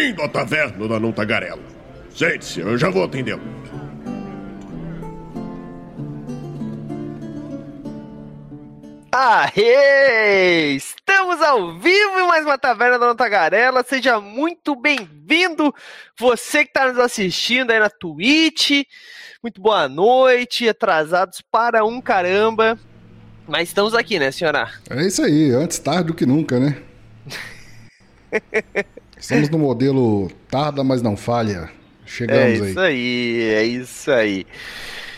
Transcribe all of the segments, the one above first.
Bem-vindo à taverna da Não Tagarela. Sente-se, eu já vou atendê-lo. Aê! Estamos ao vivo em mais uma Taverna da Não Tagarela. Seja muito bem-vindo, você que está nos assistindo aí na Twitch. Muito boa noite, atrasados para um caramba. Mas estamos aqui, né, senhora? É isso aí, antes tarde do que nunca, né? Estamos no modelo tarda, mas não falha. Chegamos é isso aí. aí, é isso aí.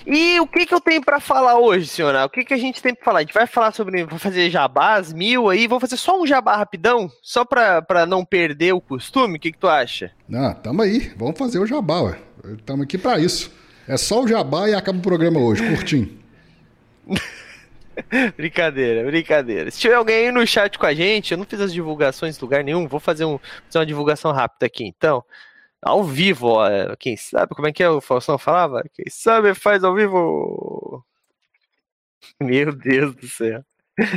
E o que que eu tenho para falar hoje, senhora? O que que a gente tem para falar? A gente vai falar sobre, vou fazer jabás, mil aí, vou fazer só um jabá rapidão, só para não perder o costume, o que que tu acha? Ah, tamo aí, vamos fazer o jabá, ué. Tamo aqui para isso. É só o jabá e acaba o programa hoje, curtinho. brincadeira, brincadeira. Se tiver alguém aí no chat com a gente, eu não fiz as divulgações em lugar nenhum, vou fazer, um, fazer uma divulgação rápida aqui, então. Ao vivo, ó, quem sabe como é que é o Faustão falava? Quem sabe faz ao vivo. Meu Deus do céu.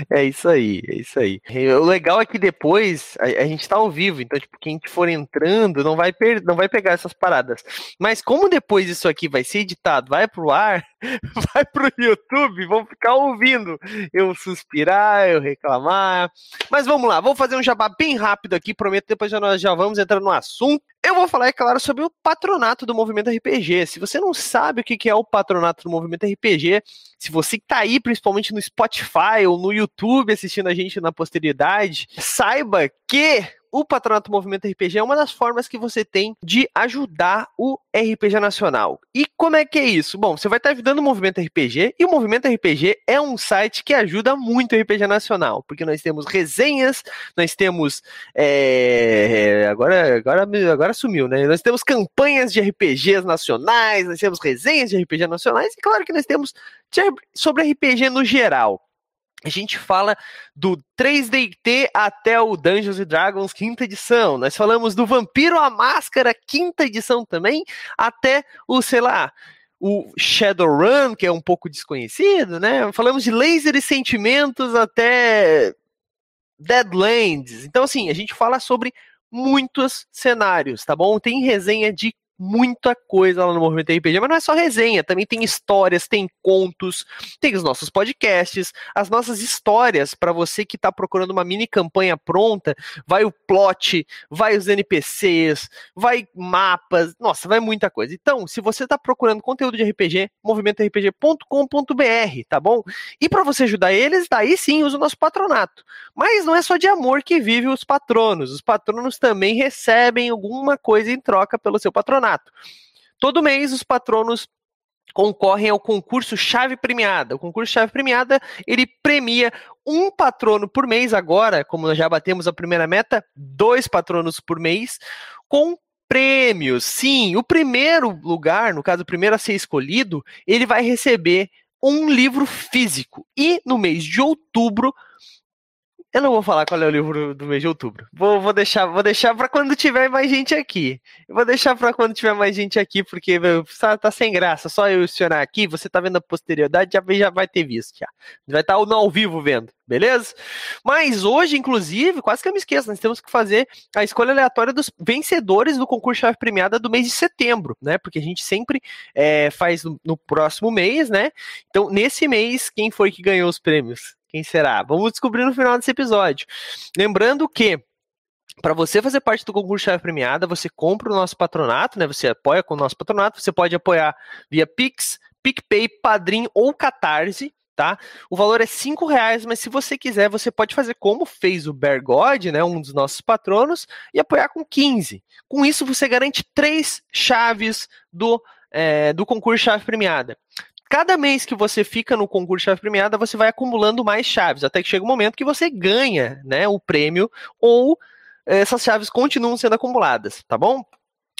É isso aí, é isso aí. O legal é que depois a, a, gente tá ao vivo, então, tipo, quem for entrando não vai, per não vai pegar essas paradas. Mas como depois isso aqui vai ser editado, vai pro ar, vai pro YouTube, vão ficar ouvindo eu suspirar, eu reclamar. Mas vamos lá, vou fazer um jabá bem rápido aqui, prometo depois já nós já vamos entrar no assunto. Eu vou falar, é claro, sobre o patronato do Movimento RPG. Se você não sabe o que é o patronato do Movimento RPG, se você está aí, principalmente no Spotify ou no YouTube assistindo a gente na posteridade, saiba que o Patronato Movimento RPG é uma das formas que você tem de ajudar o RPG nacional. E como é que é isso? Bom, você vai estar ajudando o Movimento RPG e o Movimento RPG é um site que ajuda muito o RPG nacional, porque nós temos resenhas, nós temos é, agora, agora, agora sumiu, né? Nós temos campanhas de RPGs nacionais, nós temos resenhas de RPG nacionais e claro que nós temos sobre RPG no geral a gente fala do 3DT até o Dungeons Dragons quinta edição. Nós falamos do Vampiro a Máscara quinta edição também, até o, sei lá, o Shadowrun, que é um pouco desconhecido, né? Falamos de Laser e Sentimentos até Deadlands. Então, assim, a gente fala sobre muitos cenários, tá bom? Tem resenha de muita coisa lá no Movimento RPG, mas não é só resenha, também tem histórias, tem contos, tem os nossos podcasts, as nossas histórias para você que está procurando uma mini campanha pronta, vai o plot, vai os NPCs, vai mapas, nossa, vai muita coisa. Então, se você está procurando conteúdo de RPG, movimentorpg.com.br, tá bom? E para você ajudar eles, daí sim usa o nosso patronato. Mas não é só de amor que vive os patronos, os patronos também recebem alguma coisa em troca pelo seu patronato patronato. Todo mês os patronos concorrem ao concurso Chave Premiada. O concurso Chave Premiada, ele premia um patrono por mês agora, como nós já batemos a primeira meta, dois patronos por mês, com prêmios. Sim, o primeiro lugar, no caso, o primeiro a ser escolhido, ele vai receber um livro físico. E no mês de outubro, eu não vou falar qual é o livro do mês de outubro. Vou, vou deixar, vou deixar para quando tiver mais gente aqui. Eu vou deixar para quando tiver mais gente aqui, porque tá, tá, sem graça. Só eu acionar aqui, você tá vendo a posterioridade, já, já vai ter visto já. Vai estar tá ao vivo vendo, beleza? Mas hoje, inclusive, quase que eu me esqueço, nós temos que fazer a escolha aleatória dos vencedores do concurso chave premiada do mês de setembro, né? Porque a gente sempre é, faz no, no próximo mês, né? Então, nesse mês, quem foi que ganhou os prêmios? Quem será? Vamos descobrir no final desse episódio. Lembrando que para você fazer parte do concurso chave premiada, você compra o nosso patronato, né? Você apoia com o nosso patronato, você pode apoiar via Pix, PicPay, Padrim ou Catarse, tá? O valor é cinco reais, mas se você quiser, você pode fazer como fez o Bergode, né? Um dos nossos patronos, e apoiar com 15. Com isso, você garante três chaves do, é, do concurso chave premiada cada mês que você fica no concurso chave premiada, você vai acumulando mais chaves, até que chega um momento que você ganha, né, o prêmio ou eh, essas chaves continuam sendo acumuladas, tá bom?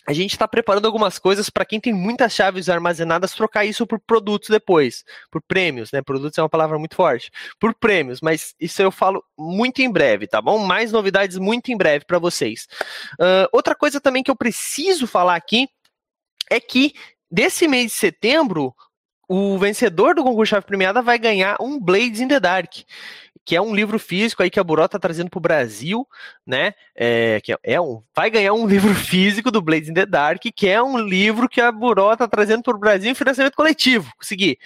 A gente está preparando algumas coisas para quem tem muitas chaves armazenadas trocar isso por produtos depois, por prêmios, né? Produtos é uma palavra muito forte, por prêmios, mas isso eu falo muito em breve, tá bom? Mais novidades muito em breve para vocês. Uh, outra coisa também que eu preciso falar aqui é que desse mês de setembro o vencedor do concurso chave premiada vai ganhar um Blades in the Dark. Que é um livro físico aí que a Buró tá trazendo pro Brasil, né? É, que é um, vai ganhar um livro físico do Blades in the Dark, que é um livro que a Buró tá trazendo pro Brasil em financiamento coletivo. Consegui.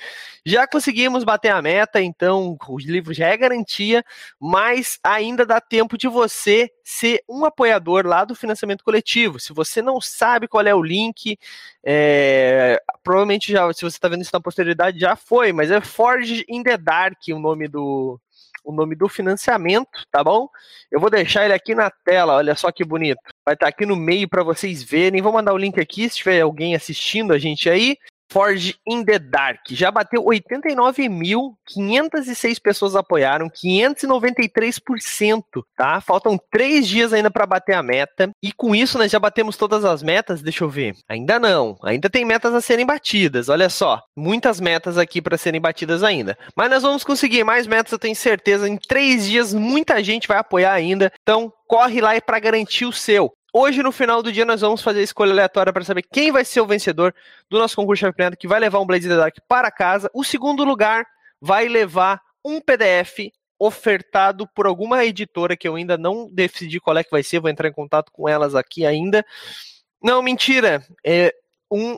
Já conseguimos bater a meta, então o livro já é garantia, mas ainda dá tempo de você ser um apoiador lá do financiamento coletivo. Se você não sabe qual é o link, é, provavelmente já, se você está vendo isso na posteridade, já foi, mas é Forge in the Dark o nome do, o nome do financiamento, tá bom? Eu vou deixar ele aqui na tela, olha só que bonito. Vai estar tá aqui no meio para vocês verem. Vou mandar o link aqui se tiver alguém assistindo a gente aí. Forge in the Dark. Já bateu 89.506 pessoas apoiaram, 593%, tá? Faltam três dias ainda para bater a meta. E com isso nós já batemos todas as metas. Deixa eu ver. Ainda não. Ainda tem metas a serem batidas. Olha só, muitas metas aqui para serem batidas ainda. Mas nós vamos conseguir mais metas. Eu tenho certeza. Em três dias muita gente vai apoiar ainda. Então corre lá para garantir o seu. Hoje, no final do dia, nós vamos fazer a escolha aleatória para saber quem vai ser o vencedor do nosso concurso Premiado, que vai levar um Blaze the Dark para casa. O segundo lugar vai levar um PDF ofertado por alguma editora que eu ainda não decidi qual é que vai ser, vou entrar em contato com elas aqui ainda. Não, mentira, é um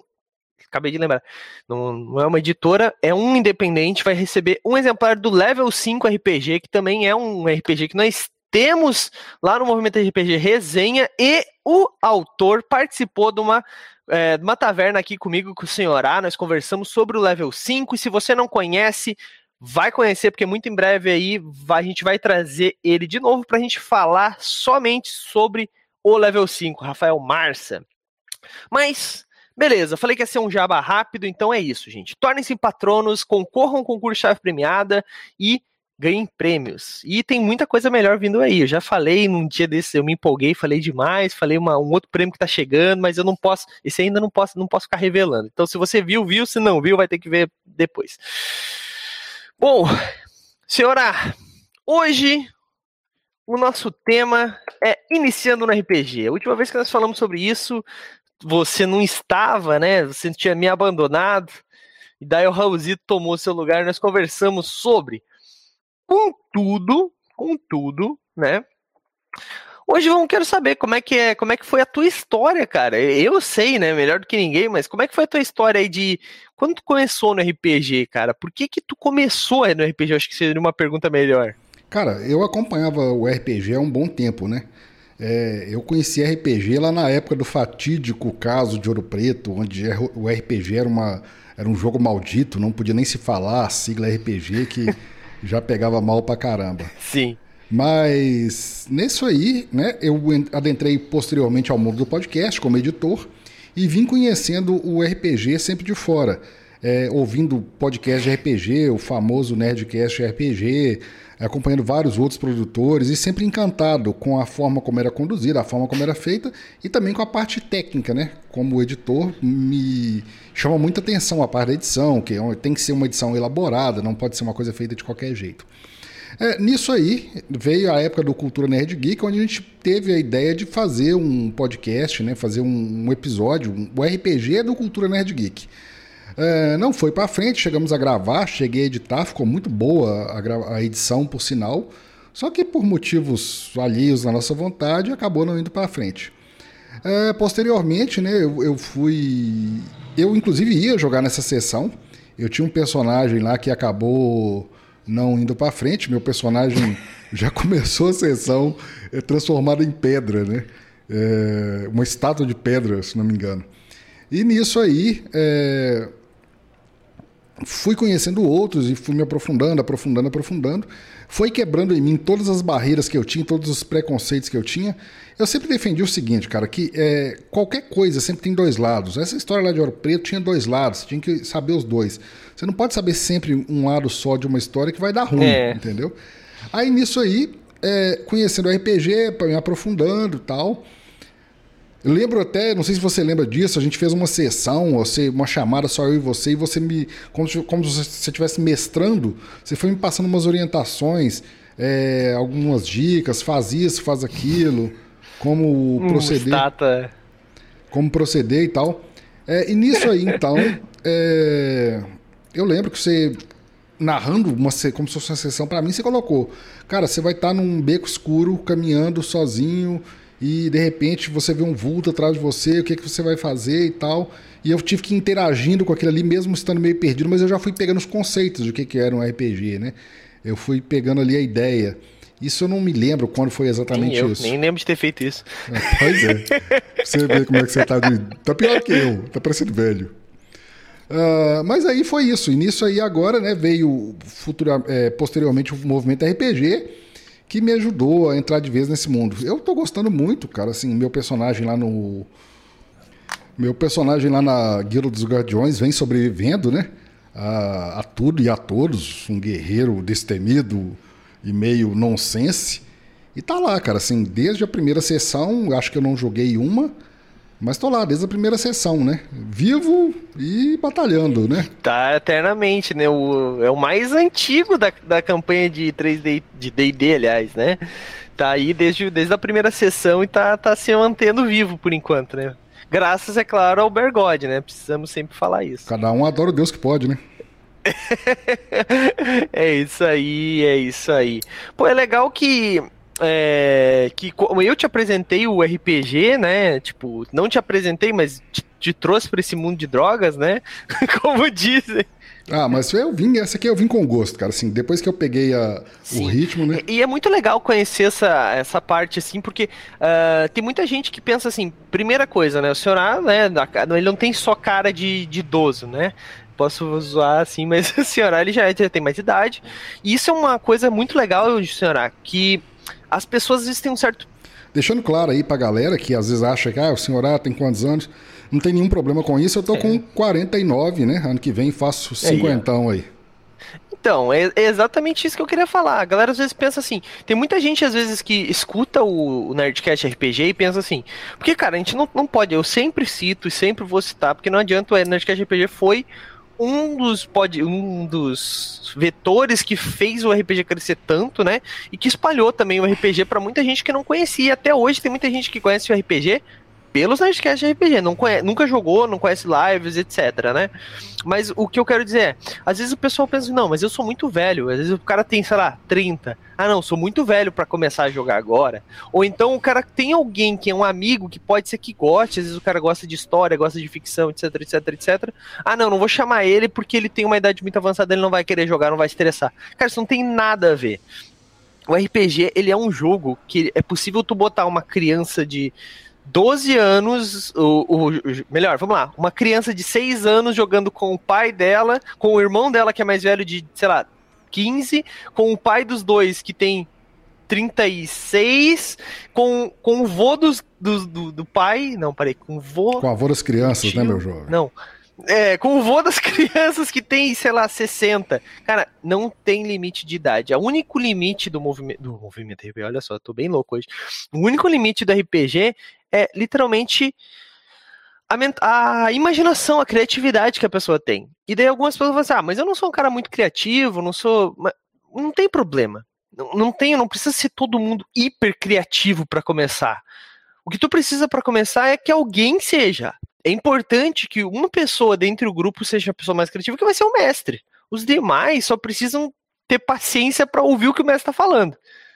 acabei de lembrar. Não, não, é uma editora, é um independente, vai receber um exemplar do Level 5 RPG, que também é um RPG que nós temos lá no Movimento RPG Resenha e o autor participou de uma, é, uma taverna aqui comigo com o senhor A. Nós conversamos sobre o level 5 e se você não conhece, vai conhecer, porque muito em breve aí vai, a gente vai trazer ele de novo para a gente falar somente sobre o level 5, Rafael Marça. Mas Beleza, falei que ia ser um jaba rápido, então é isso, gente. Tornem-se patronos, concorram ao concurso chave premiada e ganhem prêmios. E tem muita coisa melhor vindo aí. Eu já falei num dia desse, eu me empolguei, falei demais, falei uma, um outro prêmio que tá chegando, mas eu não posso, esse ainda não posso, não posso ficar revelando. Então, se você viu, viu, se não viu, vai ter que ver depois. Bom, senhora, hoje o nosso tema é iniciando no RPG. A última vez que nós falamos sobre isso, você não estava, né? Você tinha me abandonado. E daí o Raulzito tomou seu lugar. Nós conversamos sobre Contudo, contudo, né? Hoje vamos quero saber como é que é, como é que foi a tua história, cara. Eu sei, né, melhor do que ninguém, mas como é que foi a tua história aí de quando tu começou no RPG, cara? Por que que tu começou aí no RPG? Eu acho que seria uma pergunta melhor. Cara, eu acompanhava o RPG há um bom tempo, né? É, eu conheci RPG lá na época do fatídico caso de Ouro Preto, onde o RPG era, uma, era um jogo maldito, não podia nem se falar a sigla RPG, que já pegava mal pra caramba. Sim. Mas nisso aí, né, eu adentrei posteriormente ao mundo do podcast como editor e vim conhecendo o RPG sempre de fora. É, ouvindo podcast de RPG, o famoso Nerdcast RPG, acompanhando vários outros produtores e sempre encantado com a forma como era conduzida, a forma como era feita e também com a parte técnica, né? Como editor, me chama muita atenção a parte da edição, que é tem que ser uma edição elaborada, não pode ser uma coisa feita de qualquer jeito. É, nisso aí veio a época do Cultura Nerd Geek, onde a gente teve a ideia de fazer um podcast, né, fazer um, um episódio, um, o RPG do Cultura Nerd Geek. É, não foi para frente, chegamos a gravar, cheguei a editar, ficou muito boa a, a edição, por sinal. Só que por motivos alheios à nossa vontade, acabou não indo para frente. É, posteriormente, né, eu, eu, fui. Eu, inclusive, ia jogar nessa sessão. Eu tinha um personagem lá que acabou não indo para frente. Meu personagem já começou a sessão é, transformado em pedra, né? É, uma estátua de pedra, se não me engano. E nisso aí, é, fui conhecendo outros e fui me aprofundando, aprofundando, aprofundando. Foi quebrando em mim todas as barreiras que eu tinha, todos os preconceitos que eu tinha. Eu sempre defendi o seguinte, cara, que é, qualquer coisa sempre tem dois lados. Essa história lá de Ouro Preto tinha dois lados, você tinha que saber os dois. Você não pode saber sempre um lado só de uma história que vai dar ruim, é. entendeu? Aí nisso aí, é, conhecendo o RPG, me aprofundando e tal. Lembro até, não sei se você lembra disso, a gente fez uma sessão, você, uma chamada só eu e você, e você me. Como, como se você estivesse mestrando, você foi me passando umas orientações, é, algumas dicas, faz isso, faz aquilo, como hum, proceder. Stata. Como proceder e tal. É, e nisso aí, então, é, eu lembro que você narrando uma, como se fosse uma sessão para mim, você colocou, cara, você vai estar tá num beco escuro, caminhando sozinho, e de repente você vê um vulto atrás de você, o que, que você vai fazer e tal. E eu tive que ir interagindo com aquilo ali, mesmo estando meio perdido, mas eu já fui pegando os conceitos do que, que era um RPG, né? Eu fui pegando ali a ideia. Isso eu não me lembro quando foi exatamente nem eu, isso. Nem lembro de ter feito isso. É, pois é. Você vê como é que você tá de... Tá pior que eu, tá parecendo velho. Uh, mas aí foi isso. E nisso aí agora, né, veio futura, é, posteriormente o movimento RPG, que me ajudou a entrar de vez nesse mundo. Eu tô gostando muito, cara, assim, meu personagem lá no... Meu personagem lá na Guilda dos Guardiões vem sobrevivendo, né? A, a tudo e a todos. Um guerreiro destemido, e meio nonsense. E tá lá, cara, assim, desde a primeira sessão, acho que eu não joguei uma, mas tô lá desde a primeira sessão, né? Vivo e batalhando, né? Tá eternamente, né? O, é o mais antigo da, da campanha de 3D, de D&D, aliás, né? Tá aí desde, desde a primeira sessão e tá, tá se mantendo vivo por enquanto, né? Graças, é claro, ao Bergode, né? Precisamos sempre falar isso. Cada um adora o Deus que pode, né? é isso aí, é isso aí. Pô, é legal que é, que como eu te apresentei o RPG, né? Tipo, não te apresentei, mas te, te trouxe para esse mundo de drogas, né? como dizem. Ah, mas eu vim, essa aqui eu vim com gosto, cara, assim, depois que eu peguei a, o ritmo, né? E é muito legal conhecer essa, essa parte, assim, porque uh, tem muita gente que pensa assim, primeira coisa, né, o senhor, ah, né, ele não tem só cara de, de idoso, né, posso zoar assim, mas o senhor ele já, já tem mais idade. E isso é uma coisa muito legal senhor que as pessoas às vezes têm um certo. Deixando claro aí pra galera que às vezes acha que ah, o senhor tem quantos anos? Não tem nenhum problema com isso. Eu tô é. com 49, né? Ano que vem faço 50 aí. aí. Então, é, é, exatamente isso que eu queria falar. A galera às vezes pensa assim. Tem muita gente às vezes que escuta o, o Nerdcast RPG e pensa assim. Porque, cara, a gente não, não pode. Eu sempre cito e sempre vou citar, porque não adianta o Nerdcast RPG foi um dos, pode, um dos vetores que fez o RPG crescer tanto, né? E que espalhou também o RPG para muita gente que não conhecia. Até hoje tem muita gente que conhece o RPG pelos Nerdcasts de RPG, não conhece, nunca jogou, não conhece lives, etc, né? Mas o que eu quero dizer é, às vezes o pessoal pensa, não, mas eu sou muito velho, às vezes o cara tem, sei lá, 30. Ah, não, sou muito velho para começar a jogar agora. Ou então o cara tem alguém que é um amigo que pode ser que goste, às vezes o cara gosta de história, gosta de ficção, etc, etc, etc. Ah, não, não vou chamar ele porque ele tem uma idade muito avançada, ele não vai querer jogar, não vai estressar. Cara, isso não tem nada a ver o RPG, ele é um jogo que é possível tu botar uma criança de 12 anos, o, o, melhor, vamos lá, uma criança de 6 anos jogando com o pai dela, com o irmão dela que é mais velho de, sei lá, 15, com o pai dos dois que tem 36, com, com o vô dos, do, do, do pai, não, parei, com o vô... Com o avô das crianças, né, tio, né, meu jovem? Não, é, com o vô das crianças que tem, sei lá, 60. Cara, não tem limite de idade. O único limite do movimento. Do movimento RPG, olha só, tô bem louco hoje. O único limite do RPG é literalmente a, a, imaginação, a criatividade que a pessoa tem. E daí algumas pessoas vão assim, ah, mas eu não sou um cara muito criativo, não sou. Não tem problema. Não, não tem, não precisa ser todo mundo hiper criativo para começar. O que tu precisa para começar é que alguém seja. É importante que uma pessoa dentro do grupo seja a pessoa mais criativa, que vai ser o mestre. Os demais só precisam ter paciência para ouvir o que o mestre está falando.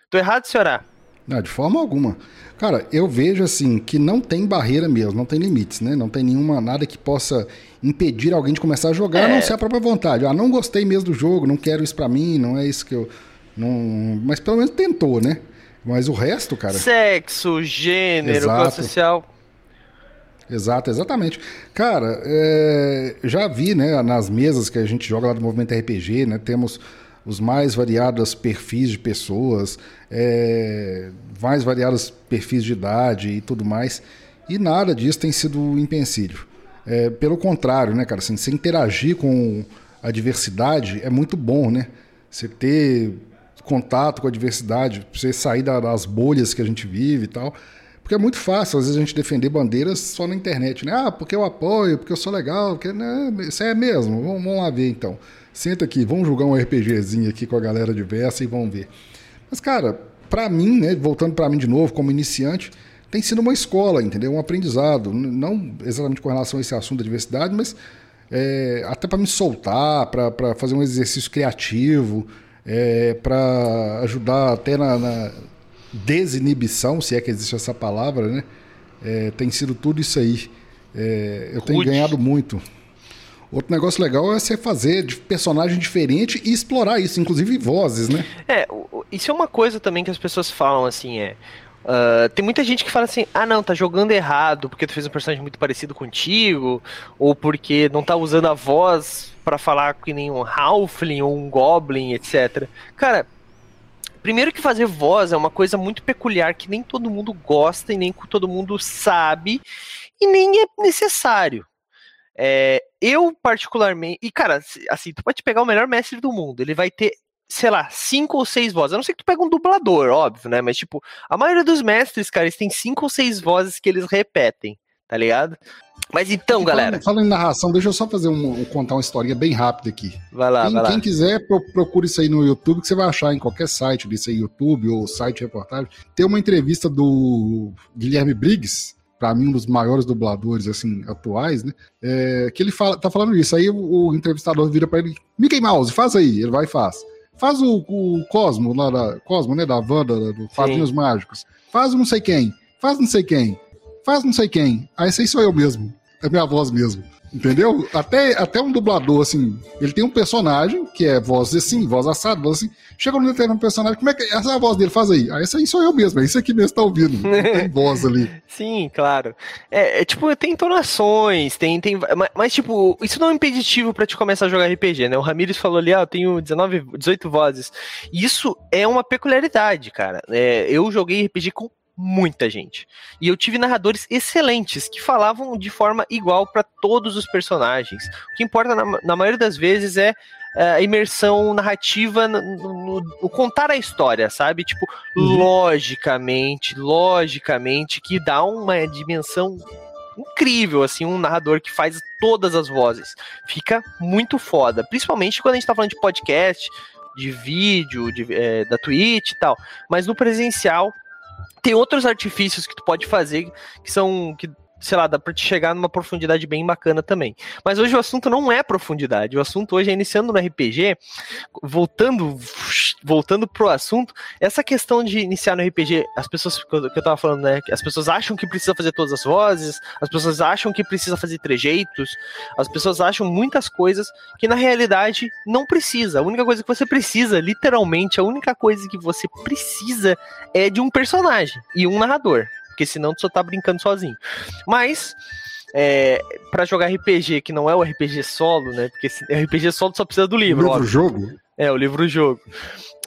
Tô errado, senhora? Não, de forma alguma. Cara, eu vejo assim que não tem barreira mesmo, não tem limites, né? Não tem nenhuma nada que possa impedir alguém de começar a jogar, é... a não ser a própria vontade. Ah, não gostei mesmo do jogo, não quero isso para mim, não é isso que eu não, mas pelo menos tentou, né? Mas o resto, cara. Sexo, gênero, classe social. Exato, exatamente. Cara, é, já vi, né, nas mesas que a gente joga lá do Movimento RPG, né, temos os mais variados perfis de pessoas, é, mais variados perfis de idade e tudo mais, e nada disso tem sido um empecilho. É, pelo contrário, né, cara, assim, você interagir com a diversidade é muito bom, né? Você ter contato com a diversidade, você sair das bolhas que a gente vive e tal. Porque é muito fácil, às vezes, a gente defender bandeiras só na internet, né? Ah, porque eu apoio, porque eu sou legal, porque, né? Isso é mesmo. Vamos, vamos lá ver então. Senta aqui, vamos jogar um RPGzinho aqui com a galera diversa e vamos ver. Mas, cara, para mim, né, voltando para mim de novo, como iniciante, tem sido uma escola, entendeu? Um aprendizado. Não exatamente com relação a esse assunto da diversidade, mas é, até para me soltar, para fazer um exercício criativo, é, para ajudar até na, na, desinibição, se é que existe essa palavra, né? É, tem sido tudo isso aí. É, eu tenho ganhado muito. Outro negócio legal é você fazer de personagem diferente e explorar isso, inclusive vozes, né? É, isso é uma coisa também que as pessoas falam assim, é. Uh, tem muita gente que fala assim: ah, não, tá jogando errado porque tu fez um personagem muito parecido contigo, ou porque não tá usando a voz para falar que nem um Halfling ou um Goblin, etc. Cara, primeiro que fazer voz é uma coisa muito peculiar que nem todo mundo gosta e nem todo mundo sabe e nem é necessário. É, eu, particularmente. E, cara, assim, tu pode pegar o melhor mestre do mundo, ele vai ter sei lá, cinco ou seis vozes. A não ser que tu pega um dublador, óbvio, né? Mas, tipo, a maioria dos mestres, cara, eles têm cinco ou seis vozes que eles repetem, tá ligado? Mas então, e galera. Falando em narração, deixa eu só fazer um, contar uma historinha bem rápida aqui. Vai lá, quem, vai lá. Quem quiser, procure isso aí no YouTube, que você vai achar em qualquer site disso aí, YouTube ou site reportagem. Tem uma entrevista do Guilherme Briggs, para mim um dos maiores dubladores assim atuais, né? É, que ele fala, tá falando isso. Aí o, o entrevistador vira para ele, Mickey Mouse, faz aí, ele vai e faz. Faz o, o Cosmo, lá da, Cosmo, né, da Wanda, do Quadrinhos Mágicos. Faz não sei quem, faz não sei quem, faz não sei quem. Aí esse aí sou eu mesmo, é minha voz mesmo. Entendeu? Até, até um dublador, assim, ele tem um personagem que é voz assim, voz assada, voz assim. Chega no determinado personagem, como é que essa é a voz dele? Faz aí. Aí essa aí sou eu mesmo, é isso aqui mesmo que tá ouvindo. Tem voz ali. Sim, claro. É, é, tipo, tem entonações, tem. tem mas, tipo, isso não é impeditivo para te começar a jogar RPG, né? O Ramires falou ali, ah, eu tenho 19, 18 vozes. Isso é uma peculiaridade, cara. É, eu joguei RPG com muita gente. E eu tive narradores excelentes que falavam de forma igual para todos os personagens. O que importa na, na maioria das vezes é, é a imersão narrativa no, no, no, contar a história, sabe? Tipo, uhum. logicamente, logicamente, que dá uma dimensão incrível, assim, um narrador que faz todas as vozes. Fica muito foda. Principalmente quando a gente tá falando de podcast, de vídeo, de, é, da Twitch e tal. Mas no presencial tem outros artifícios que tu pode fazer que são. Que, sei lá, dá pra te chegar numa profundidade bem bacana também. Mas hoje o assunto não é profundidade. O assunto hoje é iniciando no RPG, voltando voltando pro assunto, essa questão de iniciar no RPG, as pessoas que eu tava falando, né, as pessoas acham que precisa fazer todas as vozes, as pessoas acham que precisa fazer trejeitos, as pessoas acham muitas coisas que na realidade não precisa. A única coisa que você precisa, literalmente, a única coisa que você precisa é de um personagem e um narrador porque senão tu só tá brincando sozinho. Mas é, para jogar RPG, que não é o RPG solo, né? Porque RPG solo só precisa do livro. O livro-jogo? É, o livro-jogo.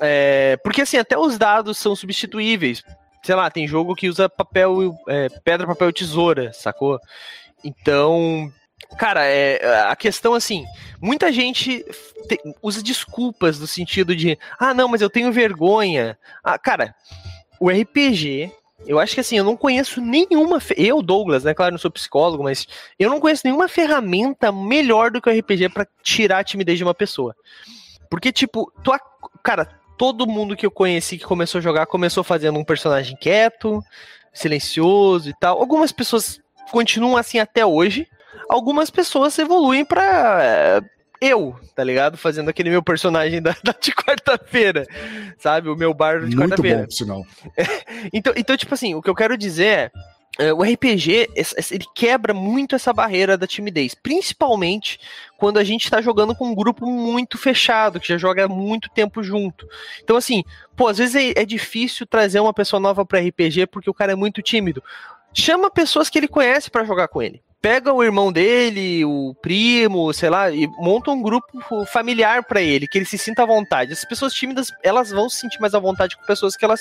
É, porque assim, até os dados são substituíveis. Sei lá, tem jogo que usa papel, é, pedra, papel e tesoura, sacou? Então, cara, é, a questão assim, muita gente te, usa desculpas no sentido de, ah, não, mas eu tenho vergonha. Ah, cara, o RPG eu acho que assim, eu não conheço nenhuma. Eu, Douglas, né? Claro, não sou psicólogo, mas eu não conheço nenhuma ferramenta melhor do que o RPG para tirar a timidez de uma pessoa. Porque, tipo, tu, cara, todo mundo que eu conheci que começou a jogar começou fazendo um personagem quieto, silencioso e tal. Algumas pessoas continuam assim até hoje. Algumas pessoas evoluem para eu, tá ligado? Fazendo aquele meu personagem da, da de quarta-feira, sabe? O meu bardo de quarta-feira. Muito bom, sinal. então, então, tipo assim, o que eu quero dizer é, é o RPG, ele quebra muito essa barreira da timidez, principalmente quando a gente está jogando com um grupo muito fechado, que já joga muito tempo junto. Então, assim, pô, às vezes é, é difícil trazer uma pessoa nova para RPG porque o cara é muito tímido. Chama pessoas que ele conhece para jogar com ele pega o irmão dele, o primo, sei lá, e monta um grupo familiar para ele, que ele se sinta à vontade. As pessoas tímidas, elas vão se sentir mais à vontade com pessoas que elas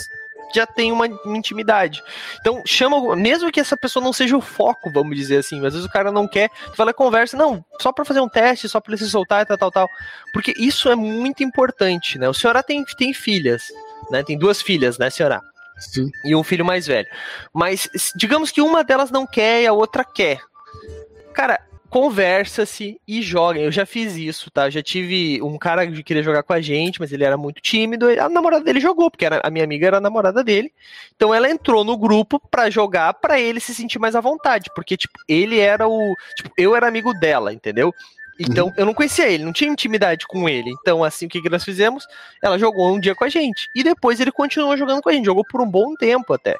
já têm uma, intimidade. Então, chama, mesmo que essa pessoa não seja o foco, vamos dizer assim, às vezes o cara não quer, tu fala, conversa, não, só para fazer um teste, só para ele se soltar e tal, tal, tal. Porque isso é muito importante, né? O senhora tem, tem filhas, né? Tem duas filhas, né, senhora? Sim. E um filho mais velho. Mas digamos que uma delas não quer e a outra quer. Cara, conversa-se e joguem. Eu já fiz isso, tá? Já tive um cara que queria jogar com a gente, mas ele era muito tímido. A namorada dele jogou, porque era, a minha amiga era a namorada dele. Então ela entrou no grupo para jogar para ele se sentir mais à vontade, porque tipo, ele era o, tipo, eu era amigo dela, entendeu? Então, uhum. eu não conhecia ele, não tinha intimidade com ele. Então, assim, o que, que nós fizemos? Ela jogou um dia com a gente. E depois ele continuou jogando com a gente. Jogou por um bom tempo até.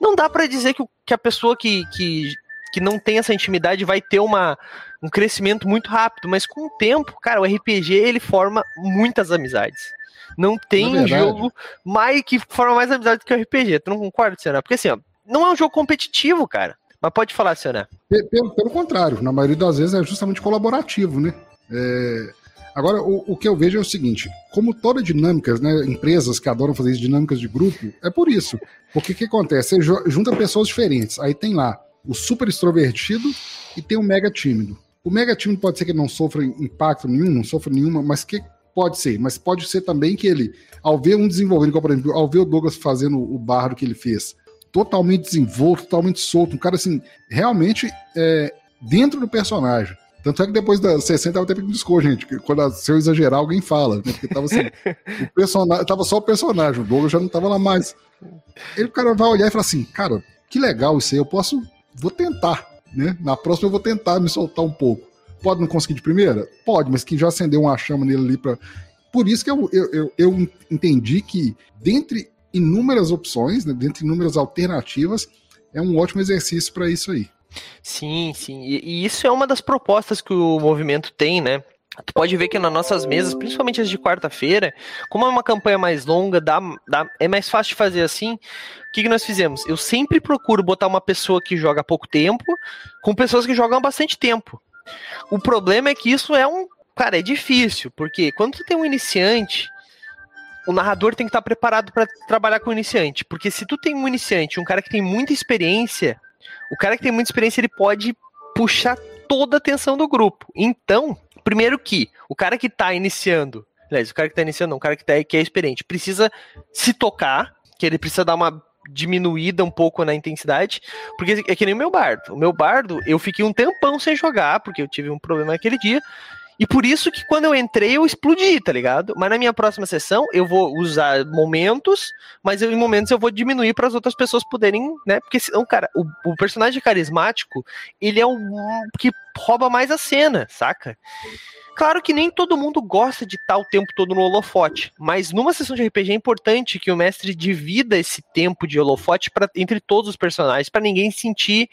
Não dá para dizer que, que a pessoa que, que, que não tem essa intimidade vai ter uma, um crescimento muito rápido. Mas com o tempo, cara, o RPG ele forma muitas amizades. Não tem um jogo mais que forma mais amizade que o RPG. Tu não concorda, Senna? Porque assim, ó, não é um jogo competitivo, cara. Mas pode falar, Senna. Pelo, pelo contrário, na maioria das vezes é justamente colaborativo, né? É, Agora, o, o, que eu vejo é o seguinte: como toda dinâmicas, né, empresas que adoram fazer dinâmicas de grupo, é por isso. Porque o que acontece? Você junta pessoas diferentes. Aí tem lá o super extrovertido e tem o mega tímido. O mega tímido pode ser que ele não sofra impacto nenhum, não sofra nenhuma, mas que pode ser. Mas pode ser também que ele, ao ver um desenvolvendo, por exemplo, ao ver o Douglas fazendo o bardo que ele fez, totalmente desenvolto, totalmente solto, um cara assim, realmente é, dentro do personagem. Tanto é que depois da 60 tava tempo que discou, gente. Que quando se eu exagerar, alguém fala. Né? Porque tava assim. o personagem. Tava só o personagem, o Douglas já não tava lá mais. Ele, o cara vai olhar e falar assim, cara, que legal isso aí, eu posso. Vou tentar. Né? Na próxima eu vou tentar me soltar um pouco. Pode não conseguir de primeira? Pode, mas que já acendeu uma chama nele ali para. Por isso que eu, eu, eu, eu, entendi que, dentre inúmeras opções, né, dentre inúmeras alternativas, é um ótimo exercício para isso aí. Sim, sim. E, e, isso é uma das propostas que o movimento tem, né? Tu pode ver que nas nossas mesas, principalmente as de quarta-feira, como é uma campanha mais longa, dá, dá, é mais fácil de fazer assim. O que, que nós fizemos? Eu sempre procuro botar uma pessoa que joga pouco tempo com pessoas que jogam bastante tempo. O problema é que isso é um. Cara, é difícil, porque quando tu tem um iniciante, o narrador tem que estar preparado para trabalhar com o iniciante. Porque se tu tem um iniciante, um cara que tem muita experiência, o cara que tem muita experiência, ele pode puxar toda a atenção do grupo. Então, primeiro que o cara que tá iniciando, aliás, o cara que tá iniciando, não, o cara que, tá, que é experiente, precisa se tocar, que ele precisa dar uma diminuída um pouco na intensidade, porque é que nem o meu bardo. O meu bardo, eu fiquei um tempão sem jogar, porque eu tive um problema naquele dia, e por isso que quando eu entrei, eu explodi, tá ligado? Mas na minha próxima sessão, eu vou usar momentos, mas eu, em momentos eu vou diminuir para as outras pessoas poderem, né? Porque senão, cara, o, o personagem carismático, ele é o que rouba mais a cena, saca? Claro que nem todo mundo gosta de estar o tempo todo no holofote, mas numa sessão de RPG é importante que o mestre divida esse tempo de holofote pra, entre todos os personagens, para ninguém sentir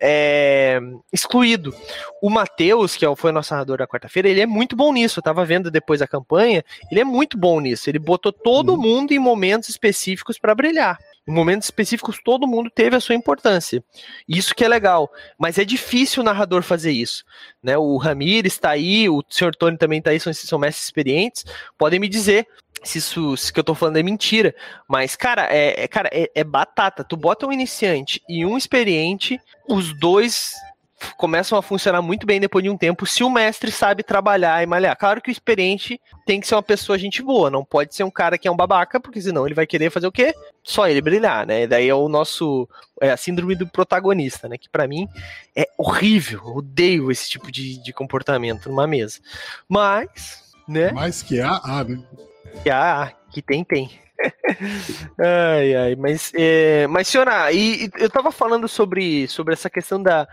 é, excluído. O Matheus, que é foi o nosso narrador da quarta-feira, ele é muito bom nisso. Eu tava vendo depois a campanha, ele é muito bom nisso. Ele botou todo uhum. mundo em momentos específicos para brilhar. Em momentos específicos, todo mundo teve a sua importância. Isso que é legal. Mas é difícil o narrador fazer isso. Né? O Ramir está aí, o Sr. Tony também está aí, são, são mestres experientes. Podem me dizer se isso se que eu tô falando é mentira. Mas, cara, é, é cara, é, é batata. Tu bota um iniciante e um experiente, os dois começam a funcionar muito bem depois de um tempo se o mestre sabe trabalhar e malhar. Claro que o experiente tem que ser uma pessoa gente boa, não pode ser um cara que é um babaca, porque senão ele vai querer fazer o quê? Só ele brilhar, né? E daí é o nosso é a síndrome do protagonista, né? Que para mim é horrível, eu odeio esse tipo de, de comportamento numa mesa. Mas, né? Mais que há, há, né? Que há, que tem, tem. ai, ai, mas, é, mas senhora, e, e, eu tava falando sobre, sobre essa questão da,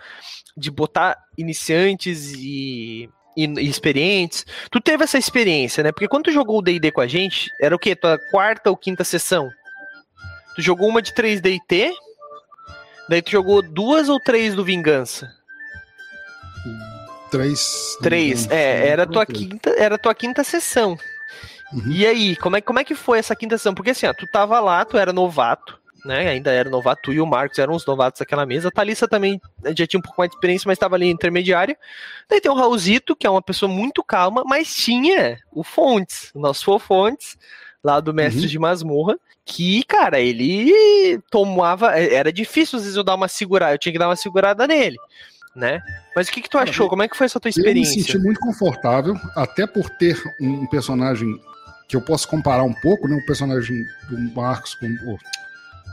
de botar iniciantes e, e, e, experientes. Tu teve essa experiência, né? Porque quando tu jogou o D&D com a gente, era o quê? Tua quarta ou quinta sessão? Tu jogou uma de 3D e T? Daí tu jogou duas ou três do Vingança? Três. Três, é, era tua quinta, era tua quinta sessão. Uhum. E aí, como é, como é que foi essa quinta sessão? Porque assim, ó, tu tava lá, tu era novato, né? Ainda era novato, tu e o Marcos eram os novatos daquela mesa. A Thalissa também né, já tinha um pouco mais de experiência, mas estava ali intermediário. Daí tem o Raulzito, que é uma pessoa muito calma, mas tinha o Fontes, o nosso Fontes, lá do Mestre uhum. de Masmorra, que, cara, ele tomava. É, era difícil às vezes eu dar uma segurada, eu tinha que dar uma segurada nele. Né? Mas o que, que tu achou? Como é que foi essa tua experiência? Eu me senti muito confortável, até por ter um personagem que eu posso comparar um pouco, né? O personagem do Marcos com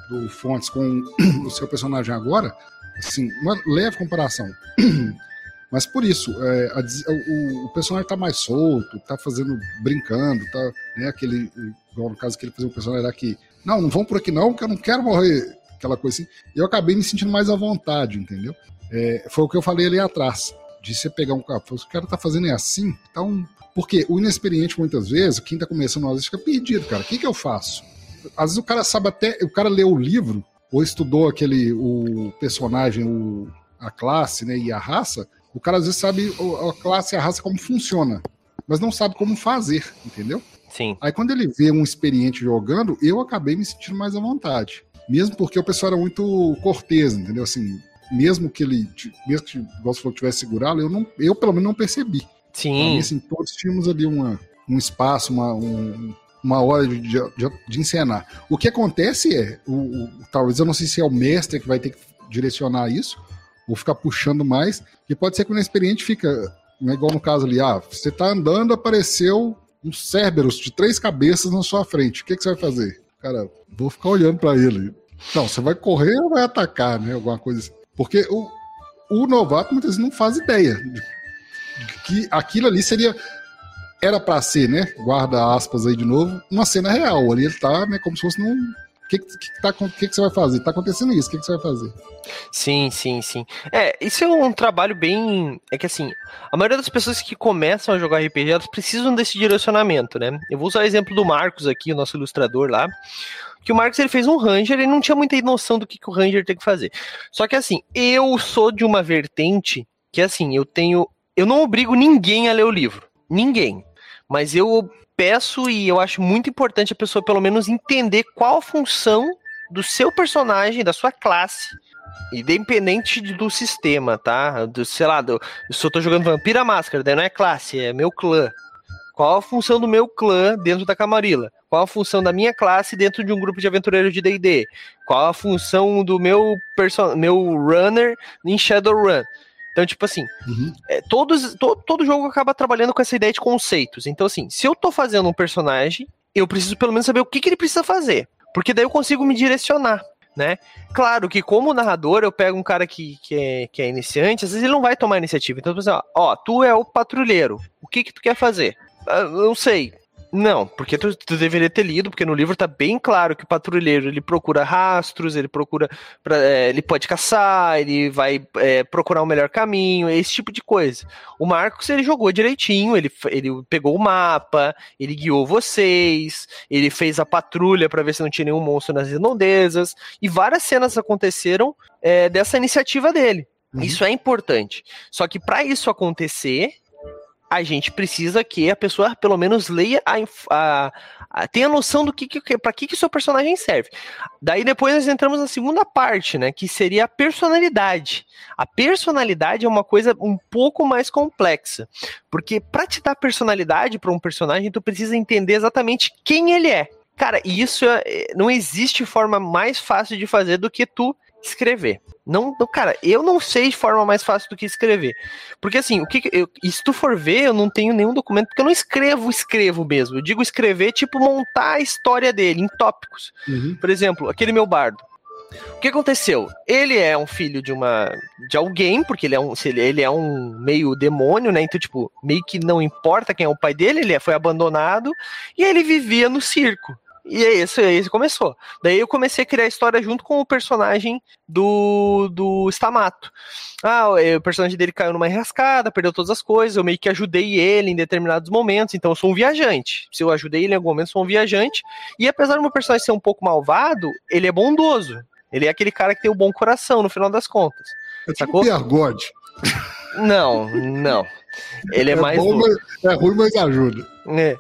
do Fontes com o seu personagem agora, assim, uma leve comparação. Mas por isso, é, a, o, o, personagem tá mais solto, tá fazendo, brincando, tá, né, aquele, igual no caso que ele fez o personagem era que, não, não vão por aqui não, porque eu não quero morrer, aquela coisa assim. E eu acabei me sentindo mais à vontade, entendeu? É, foi o que eu falei ali atrás. De você pegar um cara, o cara tá fazendo é assim, tá um. Porque o inexperiente, muitas vezes, quem tá começando, às vezes fica perdido, cara. O que, que eu faço? Às vezes o cara sabe até. O cara leu o livro, ou estudou aquele. o personagem, o, a classe, né? E a raça. O cara às vezes sabe a classe e a raça como funciona, mas não sabe como fazer, entendeu? Sim. Aí quando ele vê um experiente jogando, eu acabei me sentindo mais à vontade. Mesmo porque o pessoal era muito cortês, entendeu? Assim, mesmo que ele, mesmo que o falou tivesse segurado, eu não, eu pelo menos não percebi. Sim. Mim, assim, todos tínhamos ali uma, um espaço, uma, um, uma hora de, de, de, encenar. O que acontece é, o, o, talvez eu não sei se é o mestre que vai ter que direcionar isso, ou ficar puxando mais, e pode ser que o inexperiente fica, não é igual no caso ali, ah, você tá andando, apareceu um Cerberus de três cabeças na sua frente, o que, que você vai fazer? Cara, vou ficar olhando para ele. Não, você vai correr ou vai atacar, né? Alguma coisa assim. Porque o, o novato muitas vezes não faz ideia de, que aquilo ali seria era para ser, né? Guarda aspas aí de novo, uma cena real. Ali ele tá, né, como se fosse num que, que, tá, que, que você vai fazer? Tá acontecendo isso, o que, que você vai fazer? Sim, sim, sim. É, isso é um trabalho bem. É que assim, a maioria das pessoas que começam a jogar RPG, elas precisam desse direcionamento, né? Eu vou usar o exemplo do Marcos aqui, o nosso ilustrador lá. Que o Marcos ele fez um Ranger, ele não tinha muita noção do que, que o Ranger tem que fazer. Só que assim, eu sou de uma vertente que assim, eu tenho. Eu não obrigo ninguém a ler o livro. Ninguém. Mas eu peço e eu acho muito importante a pessoa pelo menos entender qual a função do seu personagem, da sua classe, independente do sistema, tá? Do, sei lá, do, se eu tô jogando Vampira Máscara, daí não é classe, é meu clã. Qual a função do meu clã dentro da Camarilla? Qual a função da minha classe dentro de um grupo de aventureiros de D&D? Qual a função do meu person meu runner em Shadowrun? Então, tipo assim, uhum. é, todos, to, todo jogo acaba trabalhando com essa ideia de conceitos. Então, assim, se eu tô fazendo um personagem, eu preciso pelo menos saber o que, que ele precisa fazer. Porque daí eu consigo me direcionar. Né? Claro que como narrador eu pego um cara que, que, é, que é iniciante, às vezes ele não vai tomar iniciativa. Então, tipo assim, ó, ó tu é o patrulheiro, o que que tu quer fazer? Ah, não sei, não, porque tu, tu, deveria ter lido, porque no livro tá bem claro que o patrulheiro ele procura rastros, ele procura, pra, é, ele pode caçar, ele vai é, procurar o um melhor caminho, esse tipo de coisa. O Marcos ele jogou direitinho, ele, ele pegou o mapa, ele guiou vocês, ele fez a patrulha para ver se não tinha nenhum monstro nas redondezas, e várias cenas aconteceram é, dessa iniciativa dele. Uhum. Isso é importante. Só que para isso acontecer, a gente precisa que a pessoa pelo menos leia a, a, a tenha noção do que, que para que que seu personagem serve. Daí depois nós entramos na segunda parte, né, que seria a personalidade. A personalidade é uma coisa um pouco mais complexa, porque para te dar personalidade para um personagem, tu precisa entender exatamente quem ele é. Cara, isso é, não existe forma mais fácil de fazer do que tu escrever. Não, cara, eu não sei de forma mais fácil do que escrever. Porque assim, o que eu, se tu for ver, eu não tenho nenhum documento, porque eu não escrevo, escrevo mesmo. Eu digo escrever, tipo, montar a história dele em tópicos. Uhum. Por exemplo, aquele meu bardo. O que aconteceu? Ele é um filho de uma de alguém, porque ele é um ele, ele é um meio demônio, né? Então, tipo, meio que não importa quem é o pai dele, ele é, foi abandonado e ele vivia no circo. E é isso, aí começou. Daí eu comecei a criar a história junto com o personagem do, do Stamato. Ah, o personagem dele caiu numa enrascada, perdeu todas as coisas, eu meio que ajudei ele em determinados momentos, então eu sou um viajante. Se eu ajudei ele em algum momento, eu sou um viajante. E apesar do meu personagem ser um pouco malvado, ele é bondoso. Ele é aquele cara que tem o um bom coração, no final das contas. É tipo sacou? God. Não, não. Ele é, é mais. Bom, é ruim, mas ajuda. É.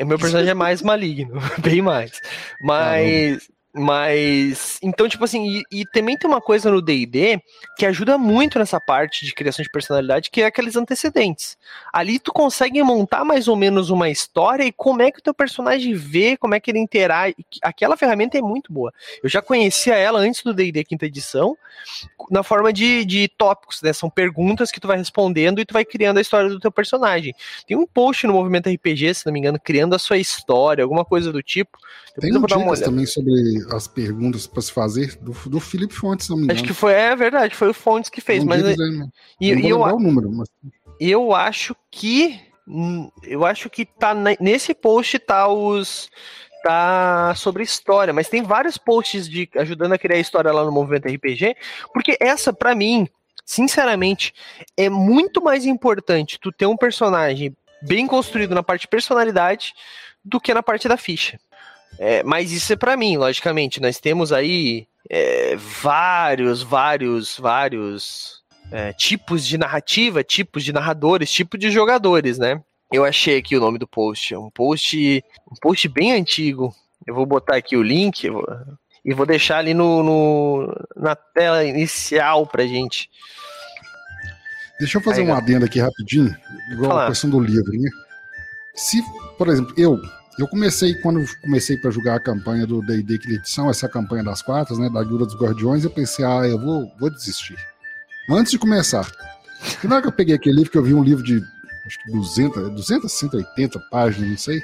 O meu personagem é mais maligno, bem mais. Mas. Mas, então, tipo assim, e, e também tem uma coisa no DD que ajuda muito nessa parte de criação de personalidade, que é aqueles antecedentes. Ali tu consegue montar mais ou menos uma história e como é que o teu personagem vê, como é que ele interage. Aquela ferramenta é muito boa. Eu já conhecia ela antes do DD quinta edição, na forma de, de tópicos, né? São perguntas que tu vai respondendo e tu vai criando a história do teu personagem. Tem um post no Movimento RPG, se não me engano, criando a sua história, alguma coisa do tipo. Tem um dicas também sobre as perguntas para se fazer do, do Felipe Fontes, não me engano. Acho que foi, é verdade, foi o Fontes que fez. Mas, é, e, eu, o número, mas... eu acho que hum, eu acho que tá nesse post tá os tá sobre história, mas tem vários posts de ajudando a criar história lá no movimento RPG, porque essa para mim sinceramente, é muito mais importante tu ter um personagem bem construído na parte de personalidade do que na parte da ficha. É, mas isso é para mim, logicamente. Nós temos aí é, vários, vários, vários é, tipos de narrativa, tipos de narradores, tipos de jogadores, né? Eu achei aqui o nome do post, um post, um post bem antigo. Eu vou botar aqui o link vou, e vou deixar ali no, no, na tela inicial pra gente. Deixa eu fazer Aí, um adendo aqui rapidinho, igual Falar. a questão do livro, né? Se, por exemplo, eu eu comecei, quando comecei para jogar a campanha do D&D que edição, essa campanha das quatro, né, da Guilda dos Guardiões, eu pensei, ah, eu vou, vou desistir. Antes de começar. Na hora que eu peguei aquele livro, que eu vi um livro de, acho que 200, 200 180 páginas, não sei.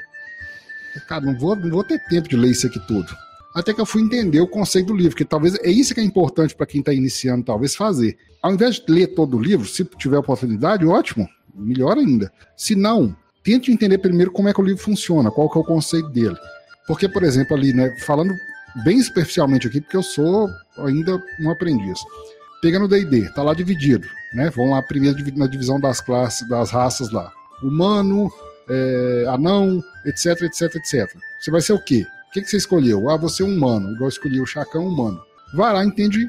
Cara, não vou, não vou ter tempo de ler isso aqui tudo. Até que eu fui entender o conceito do livro, que talvez é isso que é importante para quem está iniciando, talvez fazer. Ao invés de ler todo o livro, se tiver oportunidade, ótimo, melhor ainda. Se não, tente entender primeiro como é que o livro funciona, qual que é o conceito dele. Porque, por exemplo, ali, né, falando bem superficialmente aqui, porque eu sou ainda um aprendiz. Pega no D&D, tá lá dividido, né? Vamos lá primeiro na divisão das classes, das raças lá. Humano, é, anão, etc, etc, etc. Você vai ser o quê? O que, que você escolheu? Ah, você é um humano, igual eu escolhi o chacão humano. Vai lá, entende